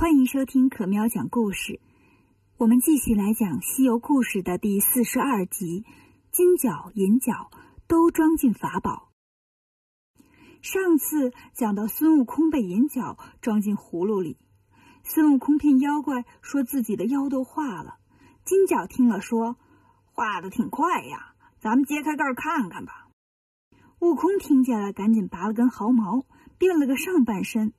欢迎收听可喵讲故事。我们继续来讲《西游故事》的第四十二集：金角银角都装进法宝。上次讲到孙悟空被银角装进葫芦里，孙悟空骗妖怪说自己的腰都化了。金角听了说：“化的挺快呀，咱们揭开盖看看吧。”悟空听见了，赶紧拔了根毫毛，变了个上半身，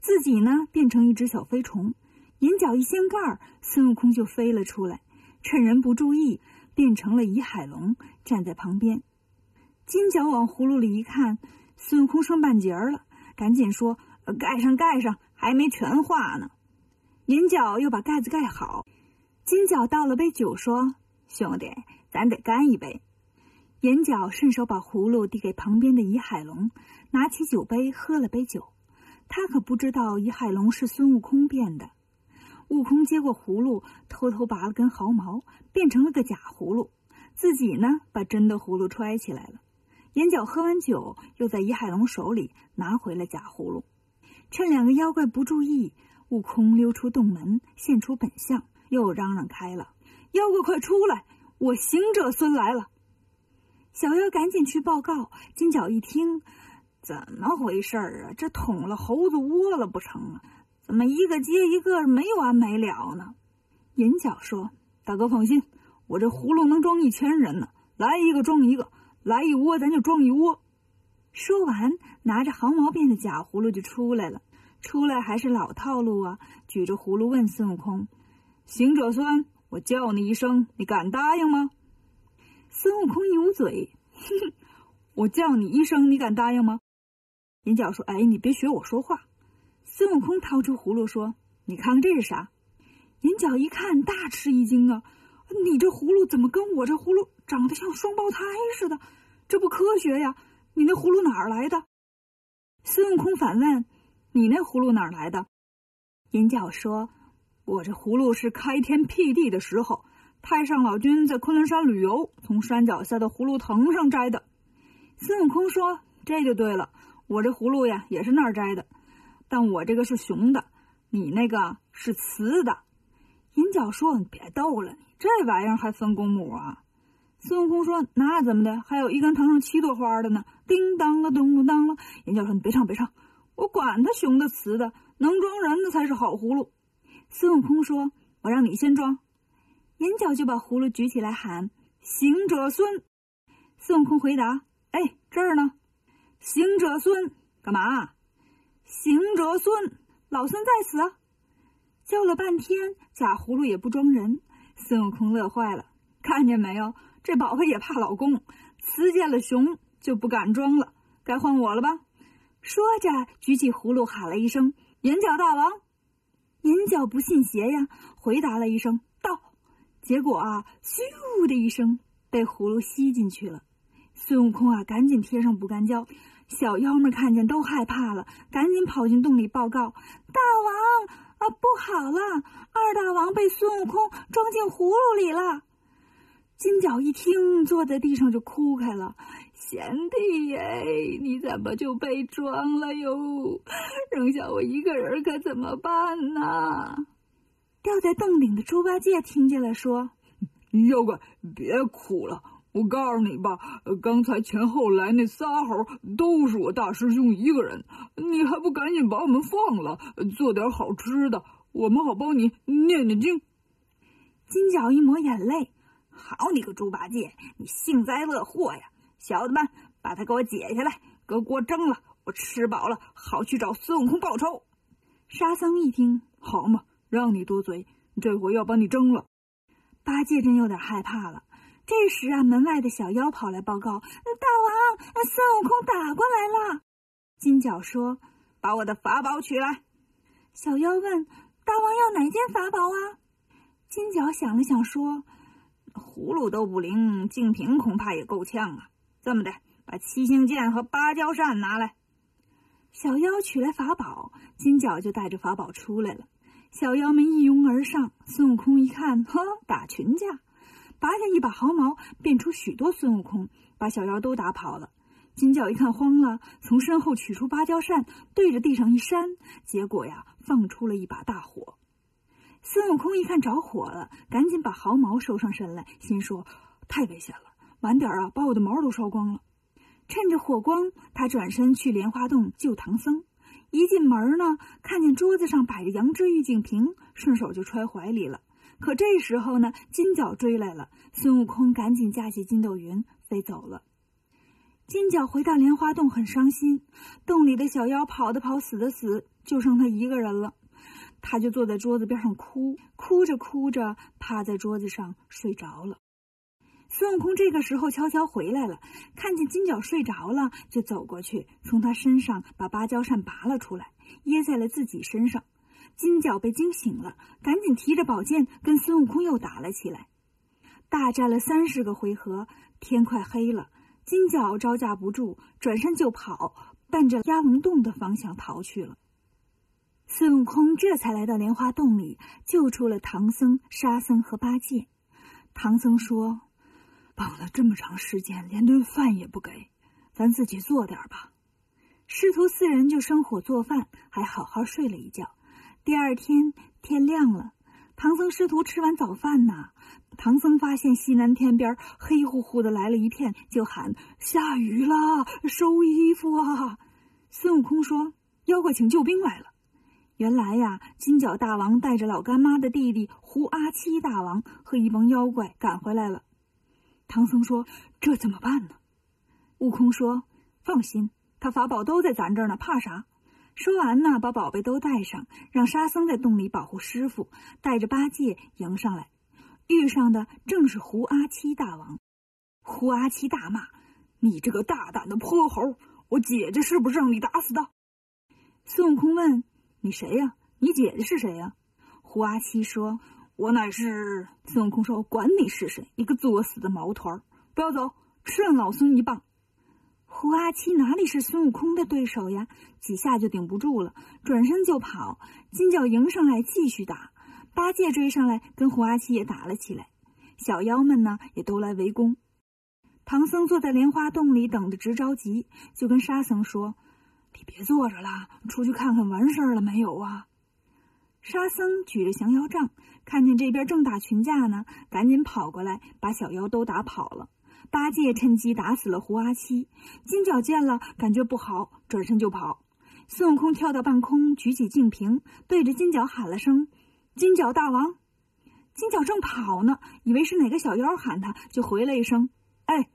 自己呢变成一只小飞虫。银角一掀盖，孙悟空就飞了出来，趁人不注意，变成了倚海龙，站在旁边。金角往葫芦里一看，孙悟空剩半截了，赶紧说：“盖上，盖上，还没全化呢。”银角又把盖子盖好。金角倒了杯酒，说：“兄弟，咱得干一杯。”银角顺手把葫芦递给旁边的倚海龙，拿起酒杯喝了杯酒。他可不知道倚海龙是孙悟空变的。悟空接过葫芦，偷偷拔了根毫毛，变成了个假葫芦。自己呢，把真的葫芦揣起来了。银角喝完酒，又在倚海龙手里拿回了假葫芦。趁两个妖怪不注意，悟空溜出洞门，现出本相，又嚷嚷开了：“妖怪快出来！我行者孙来了！”小妖赶紧去报告。金角一听，怎么回事儿啊？这捅了猴子窝了不成啊？怎么一个接一个，没完没了呢？银角说：“大哥放心，我这葫芦能装一千人呢，来一个装一个，来一窝咱就装一窝。”说完，拿着毫毛变的假葫芦就出来了。出来还是老套路啊，举着葫芦问孙悟空：“行者孙，我叫你一声，你敢答应吗？”孙悟空一捂嘴，哼哼，我叫你一声，你敢答应吗？银角说：“哎，你别学我说话。”孙悟空掏出葫芦说：“你看看这是啥？”银角一看，大吃一惊啊！你这葫芦怎么跟我这葫芦长得像双胞胎似的？这不科学呀！你那葫芦哪儿来的？孙悟空反问：“你那葫芦哪儿来的？”银角说：“我这葫芦是开天辟地的时候。”太上老君在昆仑山旅游，从山脚下的葫芦藤上摘的。孙悟空说：“这就对了，我这葫芦呀也是那儿摘的，但我这个是雄的，你那个是雌的。”银角说：“你别逗了，这玩意儿还分公母啊？”孙悟空说：“那怎么的？还有一根藤上七朵花的呢！”叮当了，咚咚当了。银角说：“你别唱，别唱，我管他雄的雌的，能装人的才是好葫芦。”孙悟空说：“我让你先装。”银角就把葫芦举起来喊：“行者孙！”孙悟空回答：“哎，这儿呢。”“行者孙，干嘛？”“行者孙，老孙在此。”叫了半天，假葫芦也不装人。孙悟空乐坏了，看见没有？这宝贝也怕老公，雌见了雄就不敢装了。该换我了吧？说着，举起葫芦喊了一声：“银角大王！”银角不信邪呀，回答了一声。到结果啊，咻的一声，被葫芦吸进去了。孙悟空啊，赶紧贴上补肝胶。小妖们看见都害怕了，赶紧跑进洞里报告：“大王啊，不好了！二大王被孙悟空装进葫芦里了。”金角一听，坐在地上就哭开了：“贤弟哎，你怎么就被装了哟？扔下我一个人可怎么办呢？”掉在洞顶的猪八戒听见了，说：“妖怪，别哭了！我告诉你吧，刚才前后来那仨猴都是我大师兄一个人，你还不赶紧把我们放了，做点好吃的，我们好帮你念念经。”金角一抹眼泪：“好你个猪八戒，你幸灾乐祸呀！小子们，把他给我解下来，搁锅蒸了，我吃饱了好去找孙悟空报仇。”沙僧一听，好嘛。让你多嘴，这回要把你蒸了。八戒真有点害怕了。这时啊，门外的小妖跑来报告：“大王，孙悟空打过来了。”金角说：“把我的法宝取来。”小妖问：“大王要哪件法宝啊？”金角想了想说：“葫芦都不灵，净瓶恐怕也够呛啊。这么的，把七星剑和芭蕉扇拿来。”小妖取来法宝，金角就带着法宝出来了。小妖们一拥而上，孙悟空一看，呵，打群架，拔下一把毫毛，变出许多孙悟空，把小妖都打跑了。金角一看慌了，从身后取出芭蕉扇，对着地上一扇，结果呀，放出了一把大火。孙悟空一看着火了，赶紧把毫毛收上身来，心说：“太危险了，晚点啊，把我的毛都烧光了。”趁着火光，他转身去莲花洞救唐僧。一进门呢，看见桌子上摆着羊脂玉净瓶，顺手就揣怀里了。可这时候呢，金角追来了，孙悟空赶紧架起筋斗云飞走了。金角回到莲花洞，很伤心。洞里的小妖跑的跑，死的死，就剩他一个人了。他就坐在桌子边上哭，哭着哭着，趴在桌子上睡着了。孙悟空这个时候悄悄回来了，看见金角睡着了，就走过去，从他身上把芭蕉扇拔了出来，掖在了自己身上。金角被惊醒了，赶紧提着宝剑跟孙悟空又打了起来。大战了三十个回合，天快黑了，金角招架不住，转身就跑，奔着鸭龙洞的方向逃去了。孙悟空这才来到莲花洞里，救出了唐僧、沙僧和八戒。唐僧说。绑了这么长时间，连顿饭也不给，咱自己做点吧。师徒四人就生火做饭，还好好睡了一觉。第二天天亮了，唐僧师徒吃完早饭呢，唐僧发现西南天边黑乎乎的来了一片，就喊：“下雨了，收衣服啊！”孙悟空说：“妖怪请救兵来了。”原来呀，金角大王带着老干妈的弟弟胡阿七大王和一帮妖怪赶回来了。唐僧说：“这怎么办呢？”悟空说：“放心，他法宝都在咱这儿呢，怕啥？”说完呢，把宝贝都带上，让沙僧在洞里保护师傅，带着八戒迎上来。遇上的正是胡阿七大王。胡阿七大骂：“你这个大胆的泼猴！我姐姐是不是让你打死的？”孙悟空问：“你谁呀？你姐姐是谁呀？”胡阿七说。我乃是孙悟空说：“管你是谁，你个作死的毛团儿，不要走，吃俺老孙一棒！”胡阿七哪里是孙悟空的对手呀？几下就顶不住了，转身就跑。金角迎上来继续打，八戒追上来跟胡阿七也打了起来。小妖们呢也都来围攻。唐僧坐在莲花洞里等得直着急，就跟沙僧说：“你别坐着了，出去看看完事儿了没有啊？”沙僧举着降妖杖，看见这边正打群架呢，赶紧跑过来，把小妖都打跑了。八戒趁机打死了胡阿七。金角见了，感觉不好，转身就跑。孙悟空跳到半空，举起净瓶，对着金角喊了声：“金角大王！”金角正跑呢，以为是哪个小妖喊他，就回了一声：“哎。”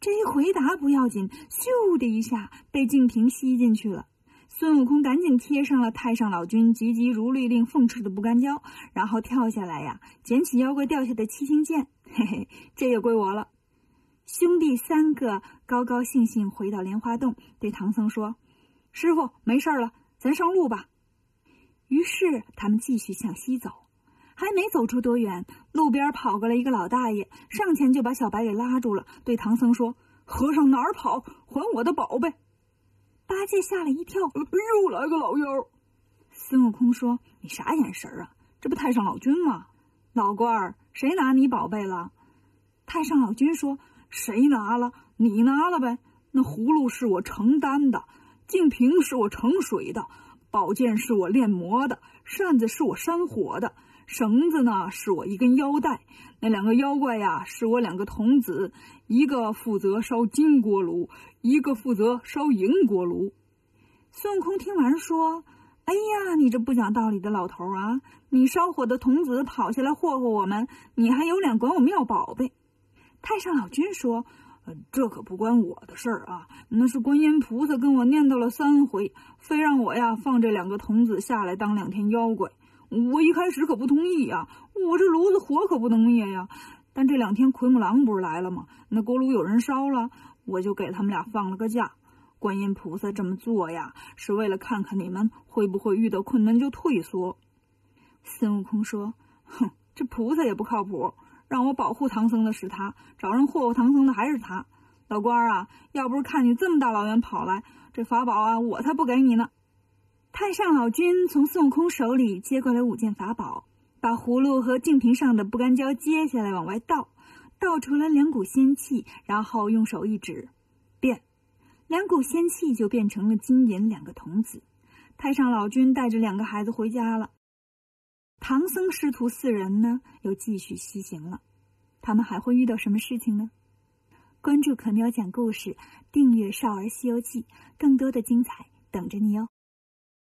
这一回答不要紧，咻的一下被净瓶吸进去了。孙悟空赶紧贴上了太上老君急急如律令奉旨的不干胶，然后跳下来呀，捡起妖怪掉下的七星剑，嘿嘿，这也归我了。兄弟三个高高兴兴回到莲花洞，对唐僧说：“师傅，没事了，咱上路吧。”于是他们继续向西走，还没走出多远，路边跑过来一个老大爷，上前就把小白给拉住了，对唐僧说：“和尚哪儿跑？还我的宝贝！”八戒吓了一跳，又来个老妖。孙悟空说：“你啥眼神啊？这不太上老君吗？老官儿，谁拿你宝贝了？”太上老君说：“谁拿了？你拿了呗。那葫芦是我承担的，净瓶是我盛水的，宝剑是我炼魔的，扇子是我扇火的，绳子呢是我一根腰带。那两个妖怪呀，是我两个童子，一个负责烧金锅炉。”一个负责烧银锅炉。孙悟空听完说：“哎呀，你这不讲道理的老头啊！你烧火的童子跑下来霍霍我们，你还有脸管我们要宝贝？”太上老君说：“呃这可不关我的事儿啊，那是观音菩萨跟我念叨了三回，非让我呀放这两个童子下来当两天妖怪。我一开始可不同意呀，我这炉子火可不能灭呀。但这两天奎木狼不是来了吗？那锅炉有人烧了。”我就给他们俩放了个假。观音菩萨这么做呀，是为了看看你们会不会遇到困难就退缩。孙悟空说：“哼，这菩萨也不靠谱，让我保护唐僧的是他，找人祸祸唐僧的还是他。老官儿啊，要不是看你这么大老远跑来，这法宝啊，我才不给你呢。”太上老君从孙悟空手里接过来五件法宝，把葫芦和净瓶上的不干胶接下来往外倒。倒出了两股仙气，然后用手一指，变，两股仙气就变成了金银两个童子。太上老君带着两个孩子回家了。唐僧师徒四人呢，又继续西行了。他们还会遇到什么事情呢？关注可喵讲故事，订阅《少儿西游记》，更多的精彩等着你哦。